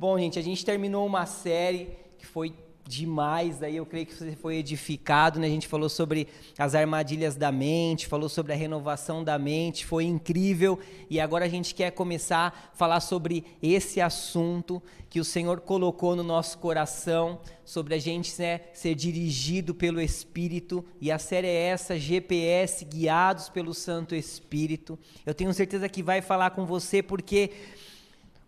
Bom, gente, a gente terminou uma série que foi demais, aí eu creio que você foi edificado, né? A gente falou sobre as armadilhas da mente, falou sobre a renovação da mente, foi incrível. E agora a gente quer começar a falar sobre esse assunto que o Senhor colocou no nosso coração, sobre a gente né, ser dirigido pelo Espírito. E a série é essa, GPS, guiados pelo Santo Espírito. Eu tenho certeza que vai falar com você porque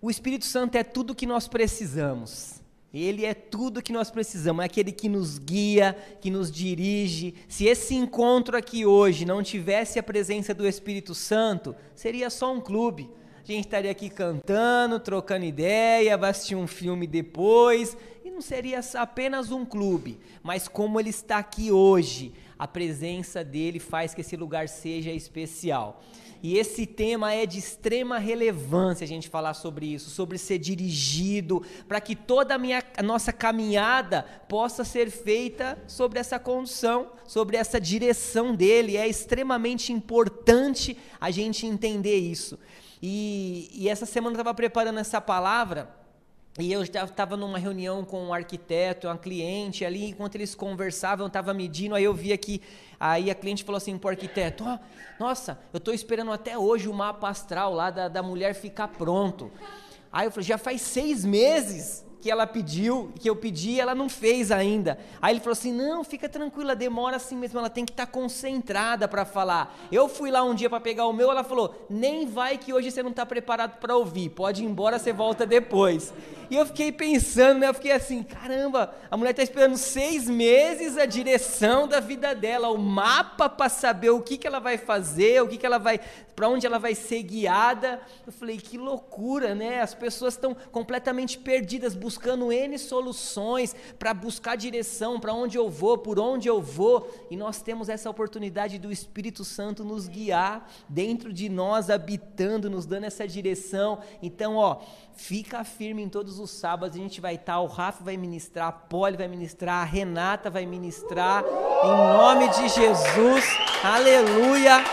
o Espírito Santo é tudo que nós precisamos. Ele é tudo que nós precisamos, é aquele que nos guia, que nos dirige. Se esse encontro aqui hoje não tivesse a presença do Espírito Santo, seria só um clube. A gente estaria aqui cantando, trocando ideia, vai assistir um filme depois, e não seria apenas um clube. Mas como ele está aqui hoje, a presença dele faz que esse lugar seja especial. E esse tema é de extrema relevância a gente falar sobre isso, sobre ser dirigido, para que toda a, minha, a nossa caminhada possa ser feita sobre essa condução, sobre essa direção dele. É extremamente importante a gente entender isso. E, e essa semana eu estava preparando essa palavra. E eu estava numa reunião com um arquiteto, uma cliente ali, enquanto eles conversavam, eu estava medindo, aí eu via que Aí a cliente falou assim para o arquiteto: oh, Nossa, eu estou esperando até hoje o mapa astral lá da, da mulher ficar pronto. Aí eu falei: Já faz seis meses que ela pediu, que eu pedi, ela não fez ainda. Aí ele falou assim: "Não, fica tranquila, demora assim mesmo, ela tem que estar tá concentrada para falar". Eu fui lá um dia para pegar o meu, ela falou: "Nem vai que hoje você não está preparado para ouvir, pode ir embora, você volta depois". E eu fiquei pensando, né? Eu fiquei assim, caramba, a mulher está esperando seis meses a direção da vida dela, o mapa para saber o que, que ela vai fazer, o que, que ela vai, para onde ela vai ser guiada. Eu falei, que loucura, né? As pessoas estão completamente perdidas, buscando N soluções para buscar direção, para onde eu vou, por onde eu vou. E nós temos essa oportunidade do Espírito Santo nos guiar dentro de nós, habitando, nos dando essa direção. Então, ó, fica firme em todos os sábados. A gente vai estar, o Rafa vai ministrar, a Polly vai ministrar, a Renata vai ministrar. Em nome de Jesus. Aleluia.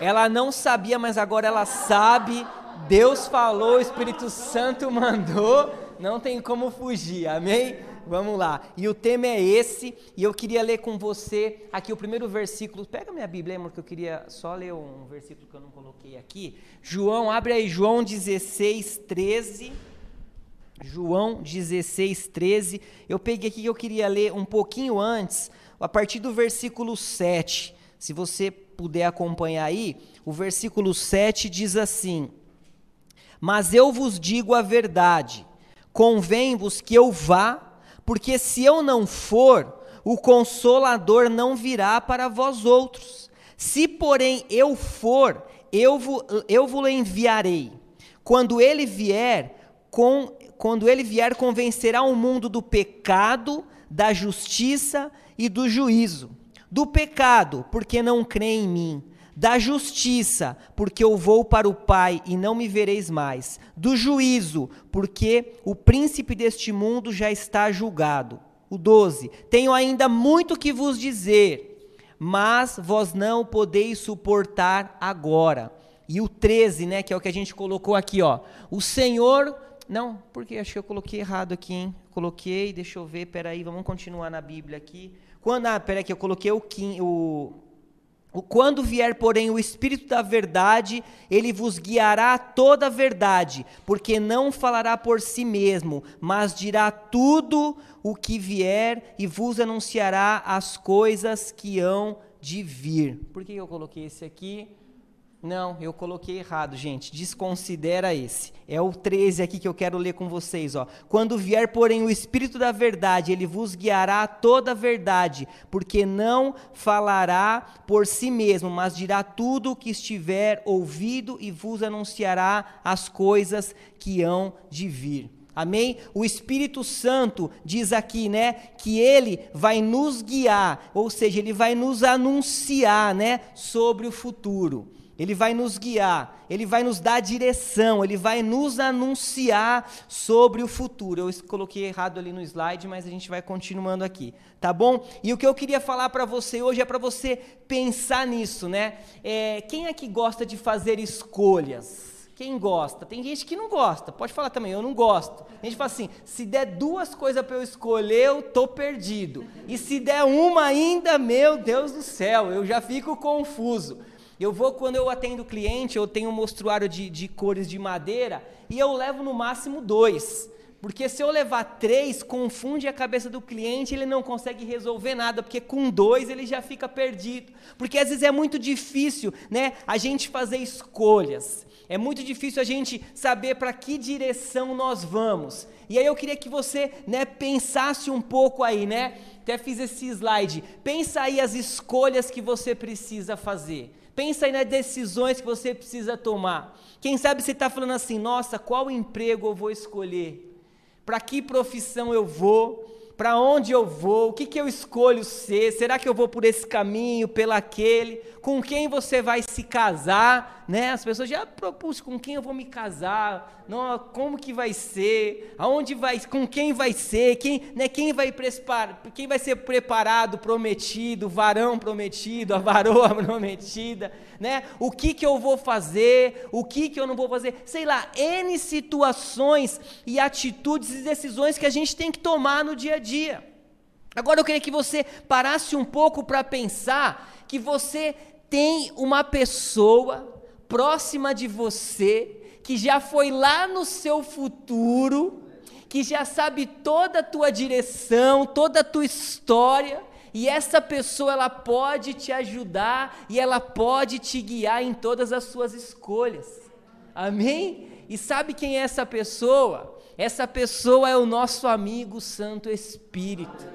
Ela não sabia, mas agora ela sabe. Deus falou, o Espírito Santo mandou, não tem como fugir, amém? Vamos lá. E o tema é esse, e eu queria ler com você aqui o primeiro versículo. Pega minha Bíblia, amor, que eu queria só ler um versículo que eu não coloquei aqui. João, abre aí, João 16, 13. João 16, 13. Eu peguei aqui que eu queria ler um pouquinho antes, a partir do versículo 7. Se você puder acompanhar aí, o versículo 7 diz assim: Mas eu vos digo a verdade, convém-vos que eu vá, porque se eu não for, o consolador não virá para vós outros. Se, porém, eu for, eu, eu vos enviarei. Quando ele vier, com, quando ele vier, convencerá o mundo do pecado, da justiça e do juízo. Do pecado, porque não crê em mim da justiça, porque eu vou para o Pai e não me vereis mais, do juízo, porque o príncipe deste mundo já está julgado. O 12: Tenho ainda muito que vos dizer, mas vós não podeis suportar agora. E o 13, né, que é o que a gente colocou aqui, ó. O Senhor não, porque acho que eu coloquei errado aqui, hein? Coloquei, deixa eu ver, peraí, vamos continuar na Bíblia aqui. Quando, ah, peraí que eu coloquei o, o quando vier, porém, o Espírito da Verdade, ele vos guiará toda a verdade, porque não falará por si mesmo, mas dirá tudo o que vier e vos anunciará as coisas que hão de vir. Por que eu coloquei esse aqui? Não, eu coloquei errado, gente. Desconsidera esse. É o 13 aqui que eu quero ler com vocês, ó. Quando vier, porém, o Espírito da verdade, ele vos guiará a toda a verdade, porque não falará por si mesmo, mas dirá tudo o que estiver ouvido e vos anunciará as coisas que hão de vir. Amém? O Espírito Santo diz aqui, né, que ele vai nos guiar, ou seja, ele vai nos anunciar, né, sobre o futuro. Ele vai nos guiar, ele vai nos dar direção, ele vai nos anunciar sobre o futuro. Eu coloquei errado ali no slide, mas a gente vai continuando aqui, tá bom? E o que eu queria falar para você hoje é para você pensar nisso, né? É, quem é que gosta de fazer escolhas? Quem gosta? Tem gente que não gosta. Pode falar também, eu não gosto. A gente fala assim: se der duas coisas para eu escolher, eu tô perdido. E se der uma ainda, meu Deus do céu, eu já fico confuso. Eu vou, quando eu atendo cliente, eu tenho um mostruário de, de cores de madeira e eu levo no máximo dois. Porque se eu levar três, confunde a cabeça do cliente, ele não consegue resolver nada, porque com dois ele já fica perdido. Porque às vezes é muito difícil, né, a gente fazer escolhas. É muito difícil a gente saber para que direção nós vamos. E aí eu queria que você, né, pensasse um pouco aí, né? Até fiz esse slide. Pensa aí as escolhas que você precisa fazer. Pensa aí nas decisões que você precisa tomar. Quem sabe você está falando assim, nossa, qual emprego eu vou escolher? Para que profissão eu vou? Para onde eu vou? O que, que eu escolho ser? Será que eu vou por esse caminho, pelo aquele? Com quem você vai se casar? Né? As pessoas já propus com quem eu vou me casar? Não, como que vai ser? Aonde vai? Com quem vai ser? Quem, né, quem vai preparar? Quem vai ser preparado, prometido, varão prometido, a varoa prometida? Né? O que que eu vou fazer? O que que eu não vou fazer? Sei lá, N situações e atitudes e decisões que a gente tem que tomar no dia a dia dia. Agora eu queria que você parasse um pouco para pensar que você tem uma pessoa próxima de você que já foi lá no seu futuro, que já sabe toda a tua direção, toda a tua história, e essa pessoa ela pode te ajudar e ela pode te guiar em todas as suas escolhas. Amém? E sabe quem é essa pessoa? Essa pessoa é o nosso amigo Santo Espírito.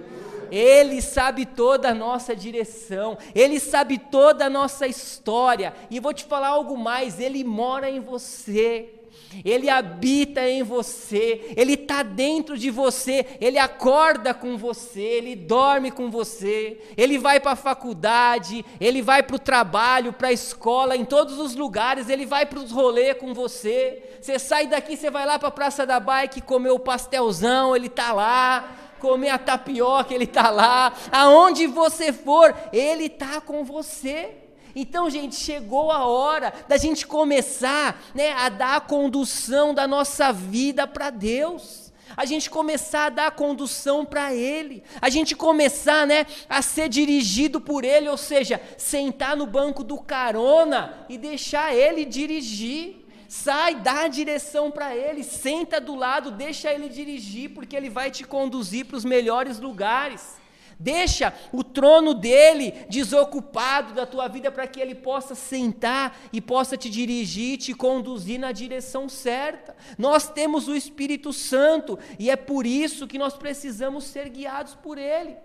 Ele sabe toda a nossa direção, ele sabe toda a nossa história. E vou te falar algo mais: ele mora em você. Ele habita em você, Ele está dentro de você, Ele acorda com você, Ele dorme com você, Ele vai para a faculdade, Ele vai para o trabalho, para a escola, em todos os lugares, Ele vai para os rolês com você. Você sai daqui, você vai lá para a Praça da Bike comer o pastelzão, Ele está lá comer a tapioca, Ele está lá. Aonde você for, Ele está com você. Então, gente, chegou a hora da gente começar né, a dar a condução da nossa vida para Deus. A gente começar a dar condução para Ele, a gente começar né, a ser dirigido por Ele, ou seja, sentar no banco do carona e deixar Ele dirigir. Sai, dá a direção para ele, senta do lado, deixa ele dirigir, porque ele vai te conduzir para os melhores lugares. Deixa o trono dele desocupado da tua vida para que ele possa sentar e possa te dirigir, te conduzir na direção certa. Nós temos o Espírito Santo e é por isso que nós precisamos ser guiados por ele.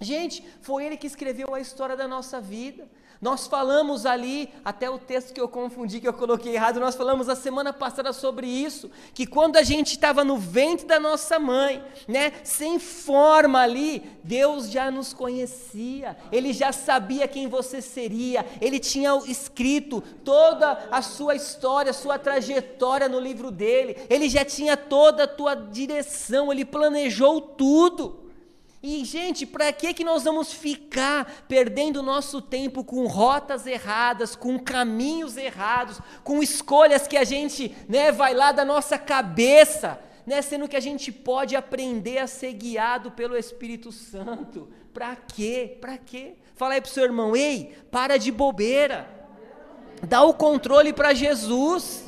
Gente, foi ele que escreveu a história da nossa vida. Nós falamos ali, até o texto que eu confundi, que eu coloquei errado, nós falamos a semana passada sobre isso, que quando a gente estava no ventre da nossa mãe, né, sem forma ali, Deus já nos conhecia, Ele já sabia quem você seria, Ele tinha escrito toda a sua história, sua trajetória no livro dele, Ele já tinha toda a tua direção, Ele planejou tudo. E, gente, para que, que nós vamos ficar perdendo nosso tempo com rotas erradas, com caminhos errados, com escolhas que a gente né, vai lá da nossa cabeça, né, sendo que a gente pode aprender a ser guiado pelo Espírito Santo? Para quê? Para quê? Fala aí para o seu irmão, ei, para de bobeira, dá o controle para Jesus,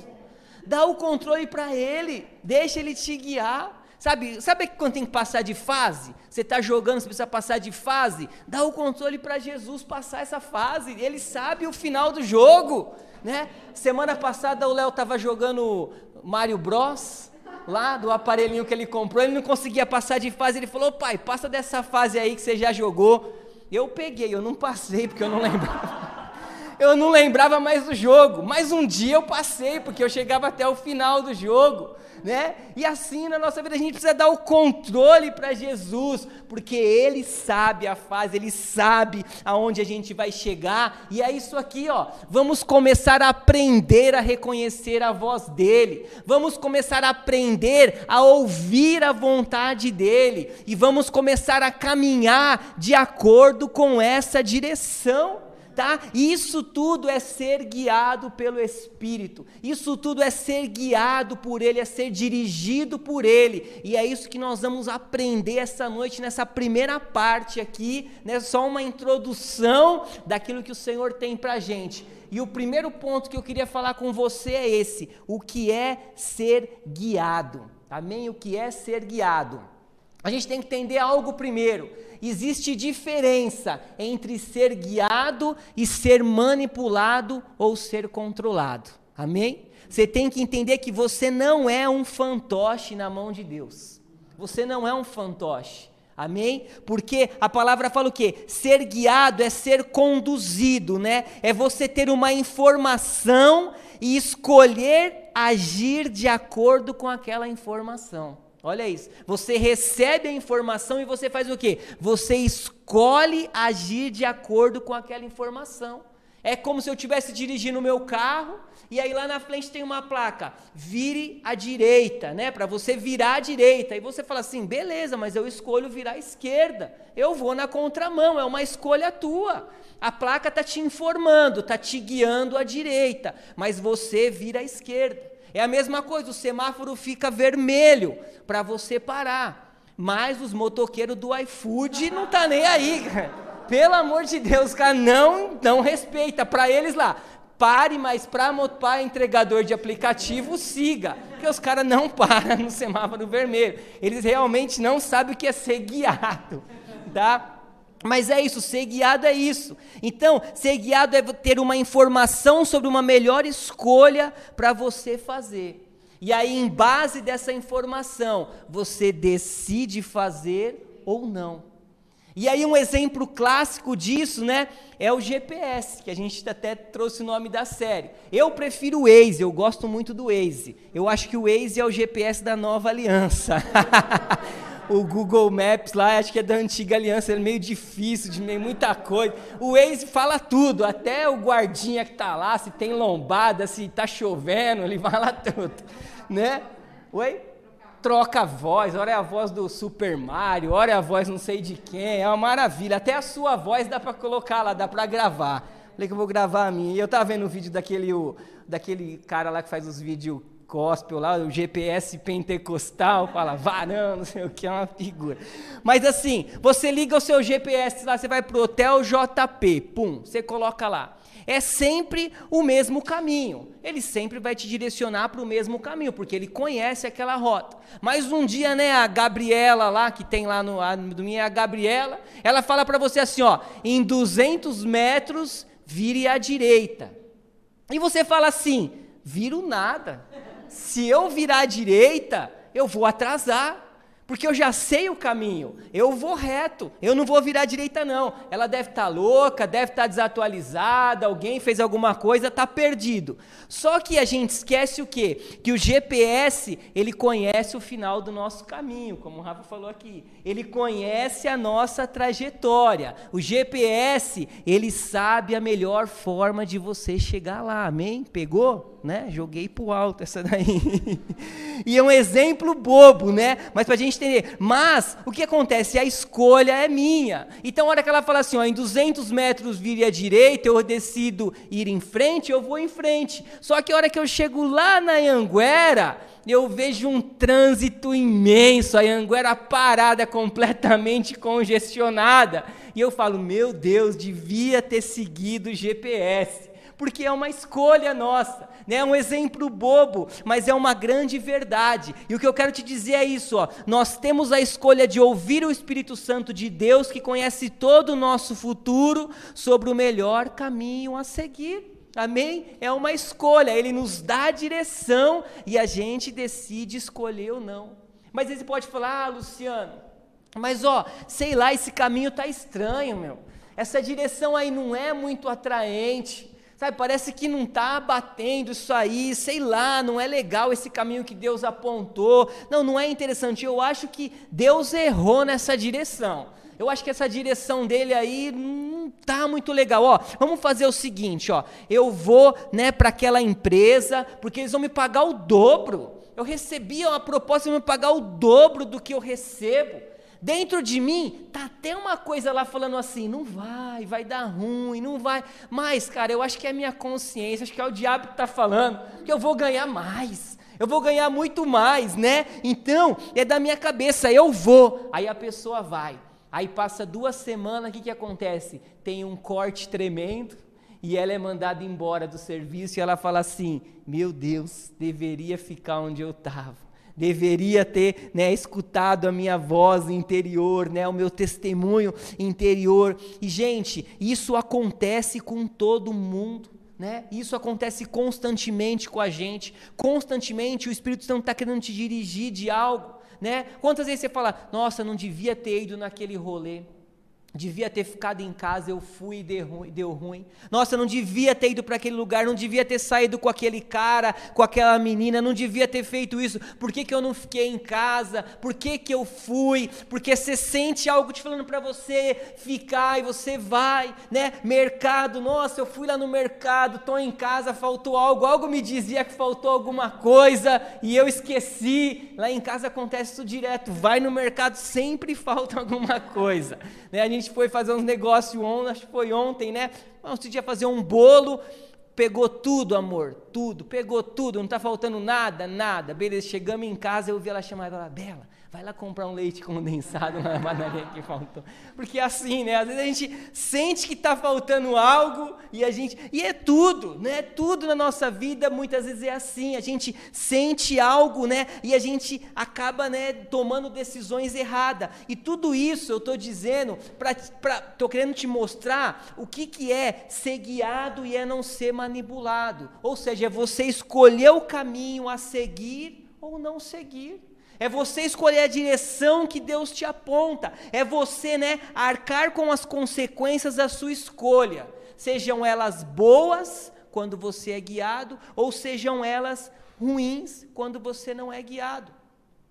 dá o controle para Ele, deixa Ele te guiar. Sabe, sabe quando tem que passar de fase? Você está jogando, você precisa passar de fase? Dá o controle para Jesus passar essa fase. Ele sabe o final do jogo. Né? Semana passada o Léo estava jogando Mario Bros. Lá do aparelhinho que ele comprou, ele não conseguia passar de fase. Ele falou: pai, passa dessa fase aí que você já jogou. Eu peguei, eu não passei porque eu não lembrava. eu não lembrava mais do jogo. Mas um dia eu passei porque eu chegava até o final do jogo né? E assim na nossa vida a gente precisa dar o controle para Jesus, porque Ele sabe a fase, Ele sabe aonde a gente vai chegar, e é isso aqui, ó. Vamos começar a aprender a reconhecer a voz dEle, vamos começar a aprender a ouvir a vontade dEle, e vamos começar a caminhar de acordo com essa direção. Tá? Isso tudo é ser guiado pelo Espírito. Isso tudo é ser guiado por Ele, é ser dirigido por Ele. E é isso que nós vamos aprender essa noite, nessa primeira parte aqui, né? Só uma introdução daquilo que o Senhor tem pra gente. E o primeiro ponto que eu queria falar com você é esse: o que é ser guiado. Amém? O que é ser guiado? A gente tem que entender algo primeiro. Existe diferença entre ser guiado e ser manipulado ou ser controlado. Amém? Você tem que entender que você não é um fantoche na mão de Deus. Você não é um fantoche. Amém? Porque a palavra fala o quê? Ser guiado é ser conduzido, né? É você ter uma informação e escolher agir de acordo com aquela informação. Olha isso. Você recebe a informação e você faz o quê? Você escolhe agir de acordo com aquela informação. É como se eu estivesse dirigindo o meu carro e aí lá na frente tem uma placa, vire à direita, né? Para você virar à direita. E você fala assim, beleza, mas eu escolho virar à esquerda. Eu vou na contramão, é uma escolha tua. A placa está te informando, está te guiando à direita, mas você vira à esquerda. É a mesma coisa, o semáforo fica vermelho para você parar. Mas os motoqueiros do iFood não tá nem aí, cara. Pelo amor de Deus, cara, não, não respeita. Para eles lá, pare, mas para entregador de aplicativo, siga. Porque os caras não param no semáforo vermelho. Eles realmente não sabem o que é ser guiado, tá? Mas é isso, ser guiado é isso. Então, ser guiado é ter uma informação sobre uma melhor escolha para você fazer. E aí, em base dessa informação, você decide fazer ou não. E aí, um exemplo clássico disso, né, é o GPS, que a gente até trouxe o nome da série. Eu prefiro o Waze, eu gosto muito do Waze. Eu acho que o Waze é o GPS da nova aliança. o Google Maps lá, acho que é da antiga aliança, é meio difícil, de meio muita coisa. O Waze fala tudo, até o guardinha que tá lá, se tem lombada, se tá chovendo, ele fala tudo, né? Oi? Troca a voz, ora é a voz do Super Mario, ora é a voz não sei de quem, é uma maravilha. Até a sua voz dá para colocar lá, dá para gravar. Falei que eu vou gravar a minha. E eu tava vendo o vídeo daquele, o, daquele cara lá que faz os vídeos gospel lá, o GPS pentecostal, fala varão, não sei o que, é uma figura. Mas assim, você liga o seu GPS lá, você vai pro Hotel JP, pum, você coloca lá. É sempre o mesmo caminho. Ele sempre vai te direcionar para o mesmo caminho, porque ele conhece aquela rota. Mas um dia, né, a Gabriela lá, que tem lá no, a, é a Gabriela, ela fala para você assim, ó, em 200 metros, vire à direita. E você fala assim, viro nada se eu virar à direita, eu vou atrasar porque eu já sei o caminho, eu vou reto, eu não vou virar à direita não. Ela deve estar tá louca, deve estar tá desatualizada, alguém fez alguma coisa, está perdido. Só que a gente esquece o quê? Que o GPS, ele conhece o final do nosso caminho, como o Rafa falou aqui. Ele conhece a nossa trajetória. O GPS, ele sabe a melhor forma de você chegar lá, amém? Pegou? Né? Joguei pro alto essa daí. e é um exemplo bobo, né? Mas para a gente entender. Mas, o que acontece? A escolha é minha. Então, a hora que ela fala assim, ó, em 200 metros vire à direita, eu decido ir em frente, eu vou em frente. Só que a hora que eu chego lá na Anguera, eu vejo um trânsito imenso, a Anguera parada, completamente congestionada. E eu falo, meu Deus, devia ter seguido o GPS porque é uma escolha nossa, né? É um exemplo bobo, mas é uma grande verdade. E o que eu quero te dizer é isso, ó. Nós temos a escolha de ouvir o Espírito Santo de Deus que conhece todo o nosso futuro sobre o melhor caminho a seguir. Amém? É uma escolha, ele nos dá a direção e a gente decide escolher ou não. Mas ele pode falar, ah, Luciano, mas ó, sei lá, esse caminho tá estranho, meu. Essa direção aí não é muito atraente. Sabe, parece que não está batendo isso aí, sei lá, não é legal esse caminho que Deus apontou. Não, não é interessante. Eu acho que Deus errou nessa direção. Eu acho que essa direção dele aí não tá muito legal. Ó, vamos fazer o seguinte, ó. Eu vou, né, para aquela empresa, porque eles vão me pagar o dobro. Eu recebi uma proposta de me pagar o dobro do que eu recebo. Dentro de mim tá até uma coisa lá falando assim, não vai, vai dar ruim, não vai. Mas, cara, eu acho que é a minha consciência, acho que é o diabo que está falando que eu vou ganhar mais. Eu vou ganhar muito mais, né? Então, é da minha cabeça, eu vou. Aí a pessoa vai. Aí passa duas semanas, o que, que acontece? Tem um corte tremendo e ela é mandada embora do serviço e ela fala assim: Meu Deus, deveria ficar onde eu estava deveria ter né, escutado a minha voz interior, né, o meu testemunho interior. E, gente, isso acontece com todo mundo. Né? Isso acontece constantemente com a gente. Constantemente o Espírito Santo está querendo te dirigir de algo. Né? Quantas vezes você fala, nossa, não devia ter ido naquele rolê? Devia ter ficado em casa, eu fui e deu ruim. Nossa, não devia ter ido para aquele lugar, não devia ter saído com aquele cara, com aquela menina, não devia ter feito isso. Por que, que eu não fiquei em casa? Por que, que eu fui? Porque você sente algo te falando para você ficar e você vai, né? Mercado, nossa, eu fui lá no mercado, estou em casa, faltou algo, algo me dizia que faltou alguma coisa e eu esqueci. Lá em casa acontece isso direto, vai no mercado, sempre falta alguma coisa. Né? A gente gente foi fazer uns negócios ontem, acho que foi ontem, né? Vamos dia fazer um bolo, pegou tudo, amor, tudo, pegou tudo, não está faltando nada, nada. Beleza, chegamos em casa, eu vi ela chamar ela, Bela, vai lá comprar um leite condensado na padaria que faltou. Porque é assim, né? Às vezes a gente sente que está faltando algo e a gente. E é tudo, né? Tudo na nossa vida muitas vezes é assim. A gente sente algo, né? E a gente acaba, né, tomando decisões erradas. E tudo isso eu estou dizendo, estou querendo te mostrar o que, que é ser guiado e é não ser manipulado. Ou seja, é você escolher o caminho a seguir ou não seguir. É você escolher a direção que Deus te aponta. É você, né, arcar com as consequências da sua escolha. Sejam elas boas quando você é guiado, ou sejam elas ruins quando você não é guiado.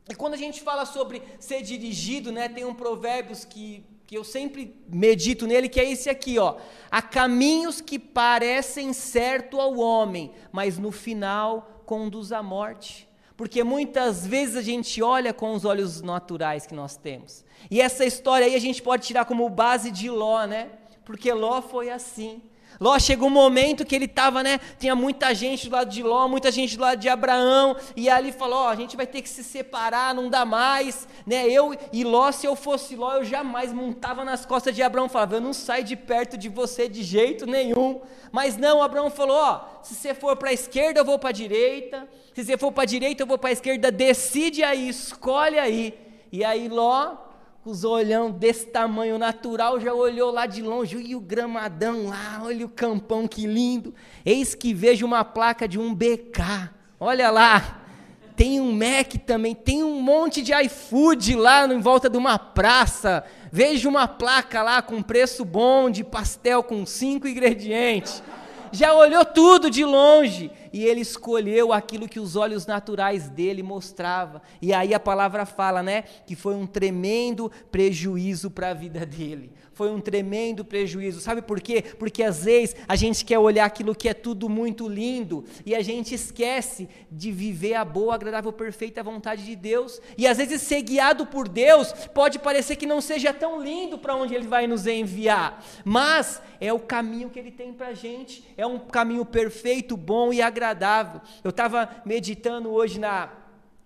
E quando a gente fala sobre ser dirigido, né, tem um provérbios que, que eu sempre medito nele, que é esse aqui, ó. Há caminhos que parecem certo ao homem, mas no final conduz à morte. Porque muitas vezes a gente olha com os olhos naturais que nós temos. E essa história aí a gente pode tirar como base de Ló, né? Porque Ló foi assim. Ló chegou um momento que ele estava, né? Tinha muita gente do lado de Ló, muita gente do lado de Abraão, e ali falou: Ó, a gente vai ter que se separar, não dá mais, né? Eu e Ló, se eu fosse Ló, eu jamais montava nas costas de Abraão, falava: Eu não saio de perto de você de jeito nenhum. Mas não, Abraão falou: Ó, se você for para a esquerda, eu vou para a direita, se você for para a direita, eu vou para a esquerda, decide aí, escolhe aí. E aí Ló os olhão desse tamanho natural, já olhou lá de longe, e o gramadão lá, olha o campão que lindo. Eis que vejo uma placa de um BK. Olha lá, tem um Mac também, tem um monte de iFood lá em volta de uma praça. Vejo uma placa lá com preço bom de pastel com cinco ingredientes. Já olhou tudo de longe e ele escolheu aquilo que os olhos naturais dele mostrava. E aí a palavra fala, né, que foi um tremendo prejuízo para a vida dele foi um tremendo prejuízo. Sabe por quê? Porque às vezes a gente quer olhar aquilo que é tudo muito lindo e a gente esquece de viver a boa, agradável, perfeita vontade de Deus. E às vezes ser guiado por Deus pode parecer que não seja tão lindo para onde Ele vai nos enviar, mas é o caminho que Ele tem para a gente, é um caminho perfeito, bom e agradável. Eu estava meditando hoje na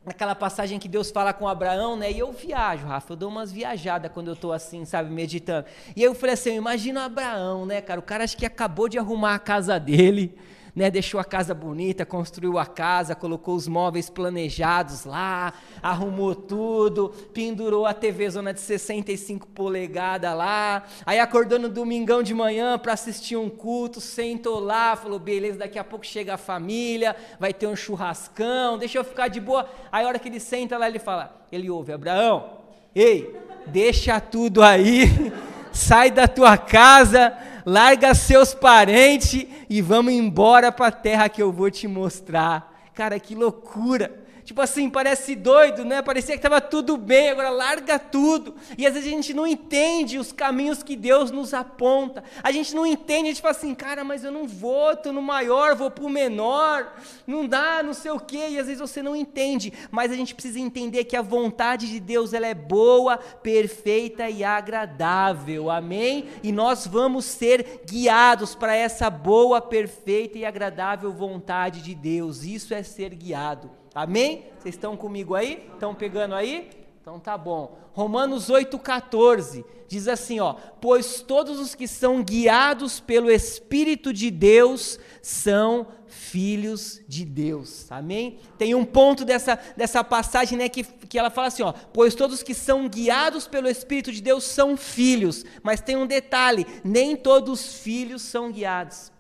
naquela passagem que Deus fala com Abraão, né? E eu viajo, Rafa, eu dou umas viajadas quando eu estou assim, sabe, meditando. E eu falei assim, imagina Abraão, né, cara? O cara acho que acabou de arrumar a casa dele, né, deixou a casa bonita, construiu a casa, colocou os móveis planejados lá, arrumou tudo, pendurou a TV zona de 65 polegadas lá, aí acordou no domingão de manhã para assistir um culto, sentou lá, falou, beleza, daqui a pouco chega a família, vai ter um churrascão, deixa eu ficar de boa. Aí a hora que ele senta lá, ele fala, ele ouve, Abraão, ei, deixa tudo aí, sai da tua casa, larga seus parentes e vamos embora para a terra que eu vou te mostrar. Cara, que loucura! Tipo assim, parece doido, né? Parecia que estava tudo bem, agora larga tudo. E às vezes a gente não entende os caminhos que Deus nos aponta. A gente não entende, a gente fala assim, cara, mas eu não vou, estou no maior, vou para o menor, não dá, não sei o quê. E às vezes você não entende, mas a gente precisa entender que a vontade de Deus ela é boa, perfeita e agradável. Amém? E nós vamos ser guiados para essa boa, perfeita e agradável vontade de Deus. Isso é ser guiado. Amém? Vocês estão comigo aí? Estão pegando aí? Então tá bom. Romanos 8,14 diz assim: ó, pois todos os que são guiados pelo Espírito de Deus são filhos de Deus. Amém? Tem um ponto dessa, dessa passagem né, que, que ela fala assim: ó, pois todos que são guiados pelo Espírito de Deus são filhos. Mas tem um detalhe: nem todos os filhos são guiados.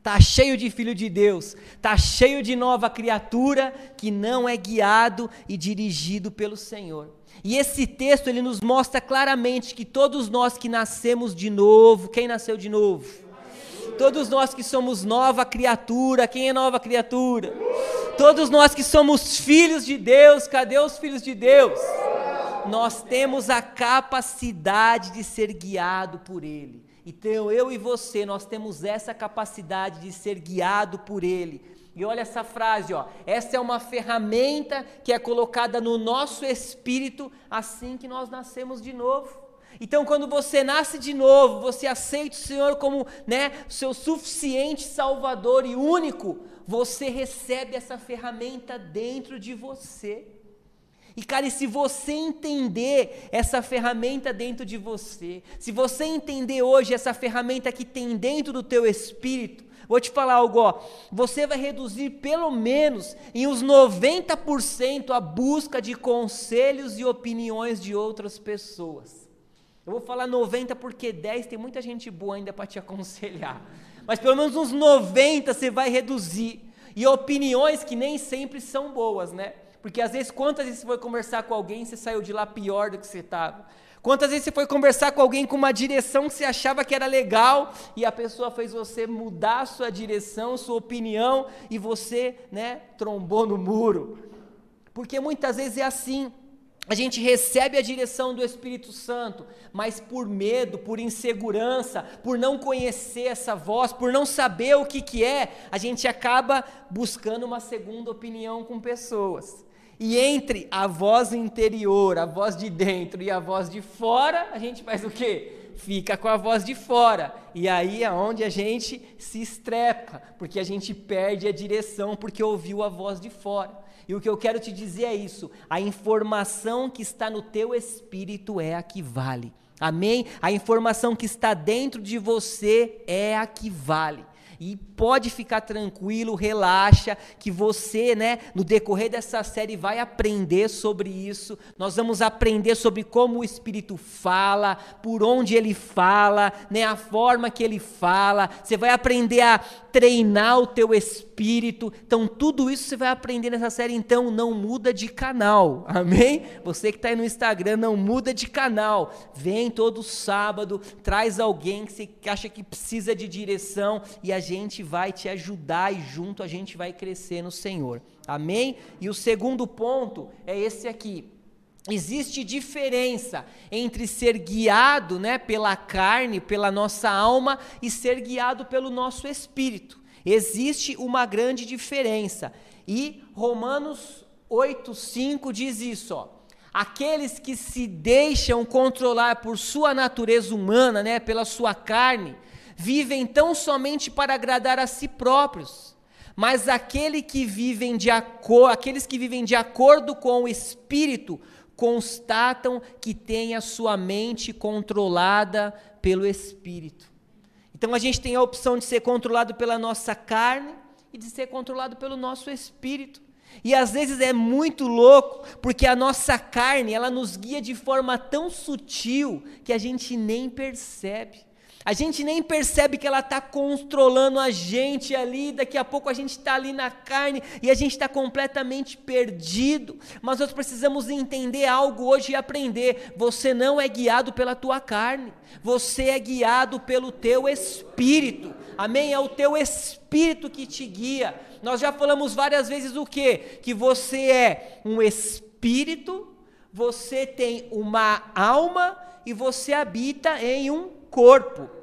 Está cheio de filho de Deus, está cheio de nova criatura que não é guiado e dirigido pelo Senhor. E esse texto ele nos mostra claramente que todos nós que nascemos de novo, quem nasceu de novo? Todos nós que somos nova criatura, quem é nova criatura? Todos nós que somos filhos de Deus, cadê os filhos de Deus? Nós temos a capacidade de ser guiado por Ele. Então eu e você, nós temos essa capacidade de ser guiado por Ele. E olha essa frase, ó. Essa é uma ferramenta que é colocada no nosso espírito assim que nós nascemos de novo. Então, quando você nasce de novo, você aceita o Senhor como, né, seu suficiente Salvador e único, você recebe essa ferramenta dentro de você. E cara, e se você entender essa ferramenta dentro de você, se você entender hoje essa ferramenta que tem dentro do teu espírito, vou te falar algo, ó, você vai reduzir pelo menos em uns 90% a busca de conselhos e opiniões de outras pessoas. Eu vou falar 90 porque 10 tem muita gente boa ainda para te aconselhar. Mas pelo menos uns 90 você vai reduzir. E opiniões que nem sempre são boas, né? Porque às vezes, quantas vezes você foi conversar com alguém e você saiu de lá pior do que você estava? Quantas vezes você foi conversar com alguém com uma direção que você achava que era legal e a pessoa fez você mudar sua direção, sua opinião e você, né, trombou no muro? Porque muitas vezes é assim. A gente recebe a direção do Espírito Santo, mas por medo, por insegurança, por não conhecer essa voz, por não saber o que, que é, a gente acaba buscando uma segunda opinião com pessoas. E entre a voz interior, a voz de dentro e a voz de fora, a gente faz o quê? Fica com a voz de fora. E aí é onde a gente se estrepa, porque a gente perde a direção porque ouviu a voz de fora. E o que eu quero te dizer é isso: a informação que está no teu espírito é a que vale. Amém? A informação que está dentro de você é a que vale. E pode ficar tranquilo, relaxa, que você, né, no decorrer dessa série vai aprender sobre isso. Nós vamos aprender sobre como o Espírito fala, por onde ele fala, né, a forma que ele fala. Você vai aprender a treinar o teu espírito. Então, tudo isso você vai aprender nessa série. Então, não muda de canal, amém? Você que está aí no Instagram, não muda de canal. Vem todo sábado, traz alguém que você acha que precisa de direção e a gente vai te ajudar e junto a gente vai crescer no Senhor. Amém? E o segundo ponto é esse aqui. Existe diferença entre ser guiado né, pela carne, pela nossa alma, e ser guiado pelo nosso espírito. Existe uma grande diferença. E Romanos 8,5 diz isso: ó, aqueles que se deixam controlar por sua natureza humana, né, pela sua carne, vivem tão somente para agradar a si próprios. Mas aquele que vivem de aqueles que vivem de acordo com o Espírito constatam que tem a sua mente controlada pelo Espírito. Então a gente tem a opção de ser controlado pela nossa carne e de ser controlado pelo nosso Espírito. E às vezes é muito louco, porque a nossa carne, ela nos guia de forma tão sutil que a gente nem percebe. A gente nem percebe que ela está controlando a gente ali, daqui a pouco a gente está ali na carne e a gente está completamente perdido. Mas nós precisamos entender algo hoje e aprender: você não é guiado pela tua carne, você é guiado pelo teu espírito. Amém? É o teu espírito que te guia. Nós já falamos várias vezes o que? Que você é um espírito, você tem uma alma e você habita em um corpo.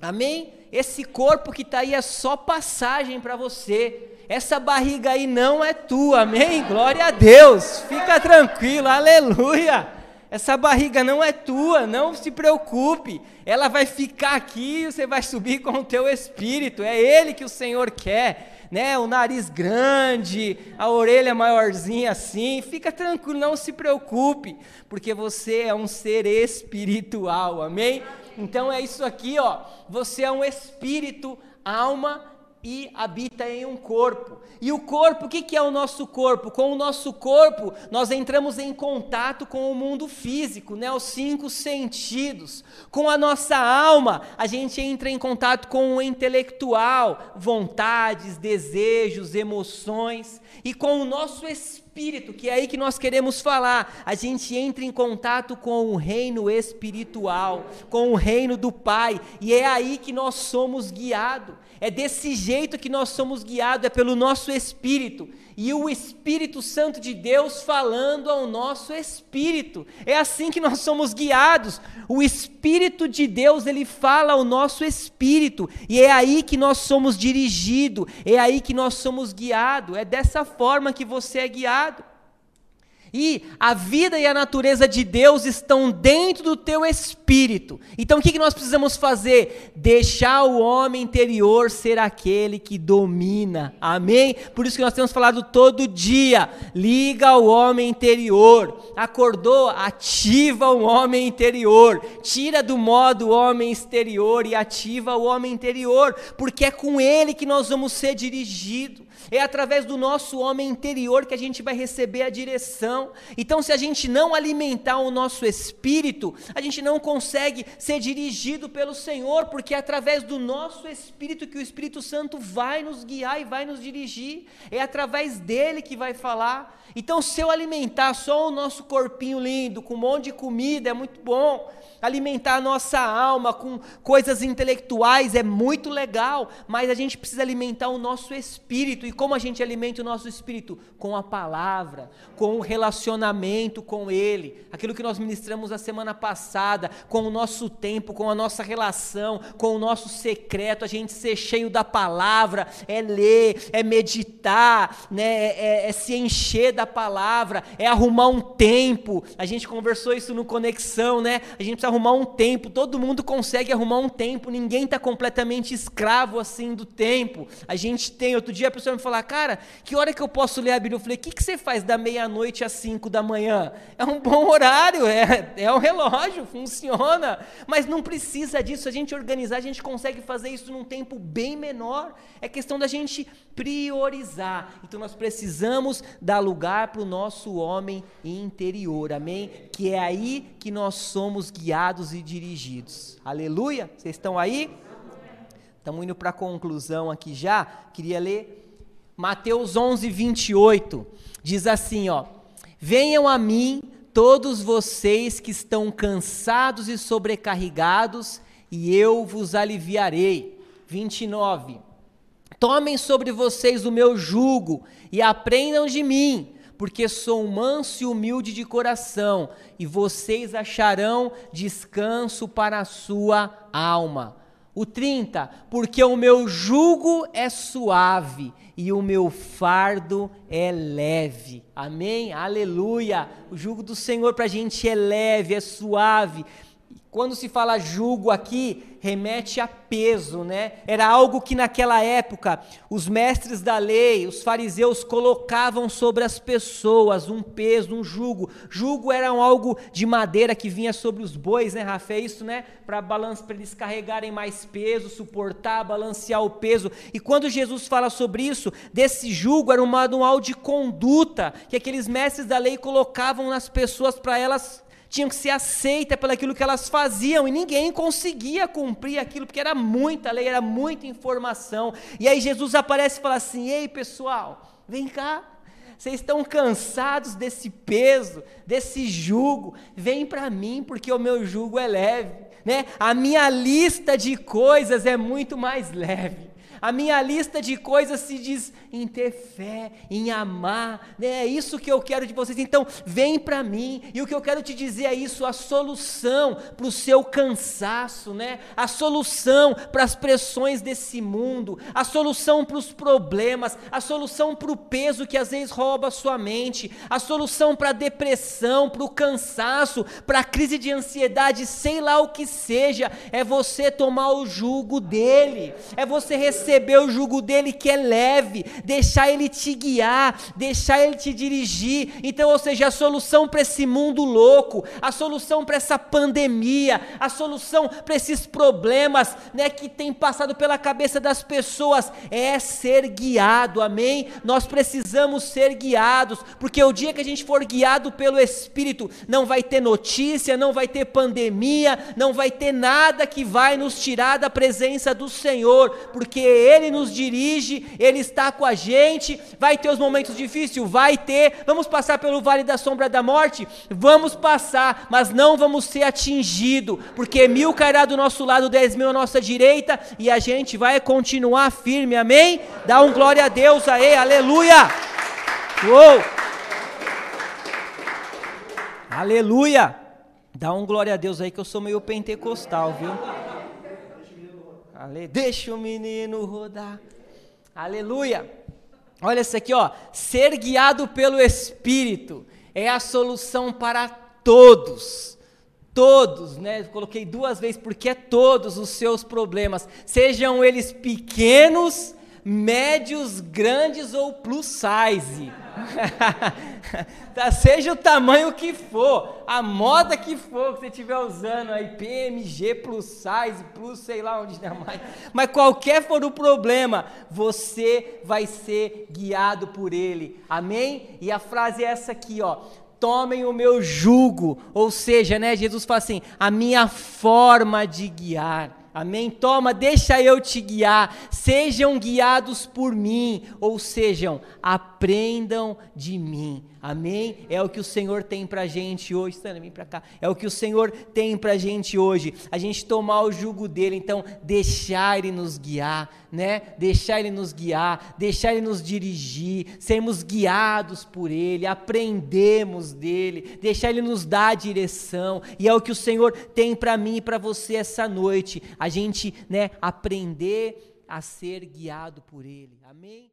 Amém? Esse corpo que está aí é só passagem para você. Essa barriga aí não é tua, amém? Glória a Deus, fica tranquilo, aleluia. Essa barriga não é tua, não se preocupe. Ela vai ficar aqui, você vai subir com o teu espírito. É ele que o Senhor quer, né? O nariz grande, a orelha maiorzinha assim. Fica tranquilo, não se preocupe, porque você é um ser espiritual. Amém? Então é isso aqui, ó. Você é um espírito, alma e habita em um corpo. E o corpo, o que, que é o nosso corpo? Com o nosso corpo, nós entramos em contato com o mundo físico, né? os cinco sentidos. Com a nossa alma, a gente entra em contato com o intelectual, vontades, desejos, emoções. E com o nosso espírito, que é aí que nós queremos falar, a gente entra em contato com o reino espiritual, com o reino do Pai, e é aí que nós somos guiados. É desse jeito que nós somos guiados, é pelo nosso espírito. E o Espírito Santo de Deus falando ao nosso espírito. É assim que nós somos guiados. O Espírito de Deus, ele fala ao nosso espírito. E é aí que nós somos dirigidos. É aí que nós somos guiados. É dessa forma que você é guiado. E a vida e a natureza de Deus estão dentro do teu espírito. Então o que nós precisamos fazer? Deixar o homem interior ser aquele que domina. Amém? Por isso que nós temos falado todo dia. Liga o homem interior. Acordou? Ativa o homem interior. Tira do modo o homem exterior e ativa o homem interior. Porque é com ele que nós vamos ser dirigidos. É através do nosso homem interior que a gente vai receber a direção. Então, se a gente não alimentar o nosso espírito, a gente não consegue ser dirigido pelo Senhor, porque é através do nosso espírito que o Espírito Santo vai nos guiar e vai nos dirigir. É através dele que vai falar. Então, se eu alimentar só o nosso corpinho lindo, com um monte de comida, é muito bom. Alimentar a nossa alma com coisas intelectuais é muito legal, mas a gente precisa alimentar o nosso espírito. E como a gente alimenta o nosso espírito? Com a palavra, com o relacionamento com Ele. Aquilo que nós ministramos a semana passada, com o nosso tempo, com a nossa relação, com o nosso secreto, a gente ser cheio da palavra, é ler, é meditar, né? é, é, é se encher da palavra, é arrumar um tempo. A gente conversou isso no Conexão, né? A gente precisa arrumar um tempo, todo mundo consegue arrumar um tempo, ninguém está completamente escravo assim do tempo. A gente tem, outro dia a pessoa me falou, cara, que hora que eu posso ler a Bíblia? Eu falei, o que, que você faz da meia-noite às cinco da manhã? É um bom horário, é, é um relógio, funciona, mas não precisa disso, a gente organizar, a gente consegue fazer isso num tempo bem menor, é questão da gente priorizar, então nós precisamos dar lugar para o nosso homem interior, amém? Que é aí que nós somos guiados e dirigidos. Aleluia? Vocês estão aí? Estamos indo para a conclusão aqui já. Queria ler Mateus 11, 28. Diz assim: ó, Venham a mim todos vocês que estão cansados e sobrecarregados, e eu vos aliviarei. 29. Tomem sobre vocês o meu jugo e aprendam de mim porque sou manso e humilde de coração, e vocês acharão descanso para a sua alma. O 30, porque o meu jugo é suave e o meu fardo é leve. Amém? Aleluia! O jugo do Senhor para a gente é leve, é suave. Quando se fala jugo aqui, remete a peso, né? Era algo que naquela época os mestres da lei, os fariseus colocavam sobre as pessoas um peso, um jugo. Jugo era algo de madeira que vinha sobre os bois, né, Rafa? É isso, né? Para para eles carregarem mais peso, suportar, balancear o peso. E quando Jesus fala sobre isso, desse jugo era um manual de conduta que aqueles mestres da lei colocavam nas pessoas para elas tinham que ser aceitas pelaquilo que elas faziam, e ninguém conseguia cumprir aquilo, porque era muita lei, era muita informação. E aí Jesus aparece e fala assim: Ei pessoal, vem cá. Vocês estão cansados desse peso, desse jugo? Vem para mim, porque o meu jugo é leve, né? A minha lista de coisas é muito mais leve. A minha lista de coisas se diz em ter fé, em amar, né? é isso que eu quero de vocês. Então, vem para mim, e o que eu quero te dizer é isso: a solução para o seu cansaço, né? a solução para as pressões desse mundo, a solução para os problemas, a solução para o peso que às vezes rouba a sua mente, a solução para a depressão, para o cansaço, para a crise de ansiedade, sei lá o que seja, é você tomar o jugo dele, é você receber receber o jugo dele que é leve, deixar ele te guiar, deixar ele te dirigir. Então, ou seja, a solução para esse mundo louco, a solução para essa pandemia, a solução para esses problemas, né, que tem passado pela cabeça das pessoas é ser guiado. Amém? Nós precisamos ser guiados, porque o dia que a gente for guiado pelo Espírito, não vai ter notícia, não vai ter pandemia, não vai ter nada que vai nos tirar da presença do Senhor, porque ele nos dirige, Ele está com a gente. Vai ter os momentos difíceis? Vai ter. Vamos passar pelo vale da sombra da morte? Vamos passar, mas não vamos ser atingidos, porque mil cairá do nosso lado, dez mil à nossa direita, e a gente vai continuar firme, amém? Dá um glória a Deus aí, aleluia! Uou! Aleluia! Dá um glória a Deus aí que eu sou meio pentecostal, viu? Ale... Deixa o menino rodar. Aleluia. Olha isso aqui, ó. Ser guiado pelo Espírito é a solução para todos. Todos, né? Coloquei duas vezes porque é todos os seus problemas, sejam eles pequenos, médios, grandes ou plus size. tá, seja o tamanho que for, a moda que for que você estiver usando aí, PMG, plus size, plus sei lá onde é mais. Mas qualquer for o problema, você vai ser guiado por ele. Amém? E a frase é essa aqui, ó tomem o meu jugo, ou seja, né, Jesus fala assim, a minha forma de guiar. Amém? Toma, deixa eu te guiar. Sejam guiados por mim, ou sejam, aprendam de mim. Amém? É o que o Senhor tem para gente hoje. Sandra, vem para cá. É o que o Senhor tem para gente hoje. A gente tomar o jugo dele, então deixar ele nos guiar, né? Deixar ele nos guiar, deixar ele nos dirigir, sermos guiados por ele, aprendemos dele, deixar ele nos dar a direção. E é o que o Senhor tem para mim e para você essa noite. A gente, né, aprender a ser guiado por ele. Amém?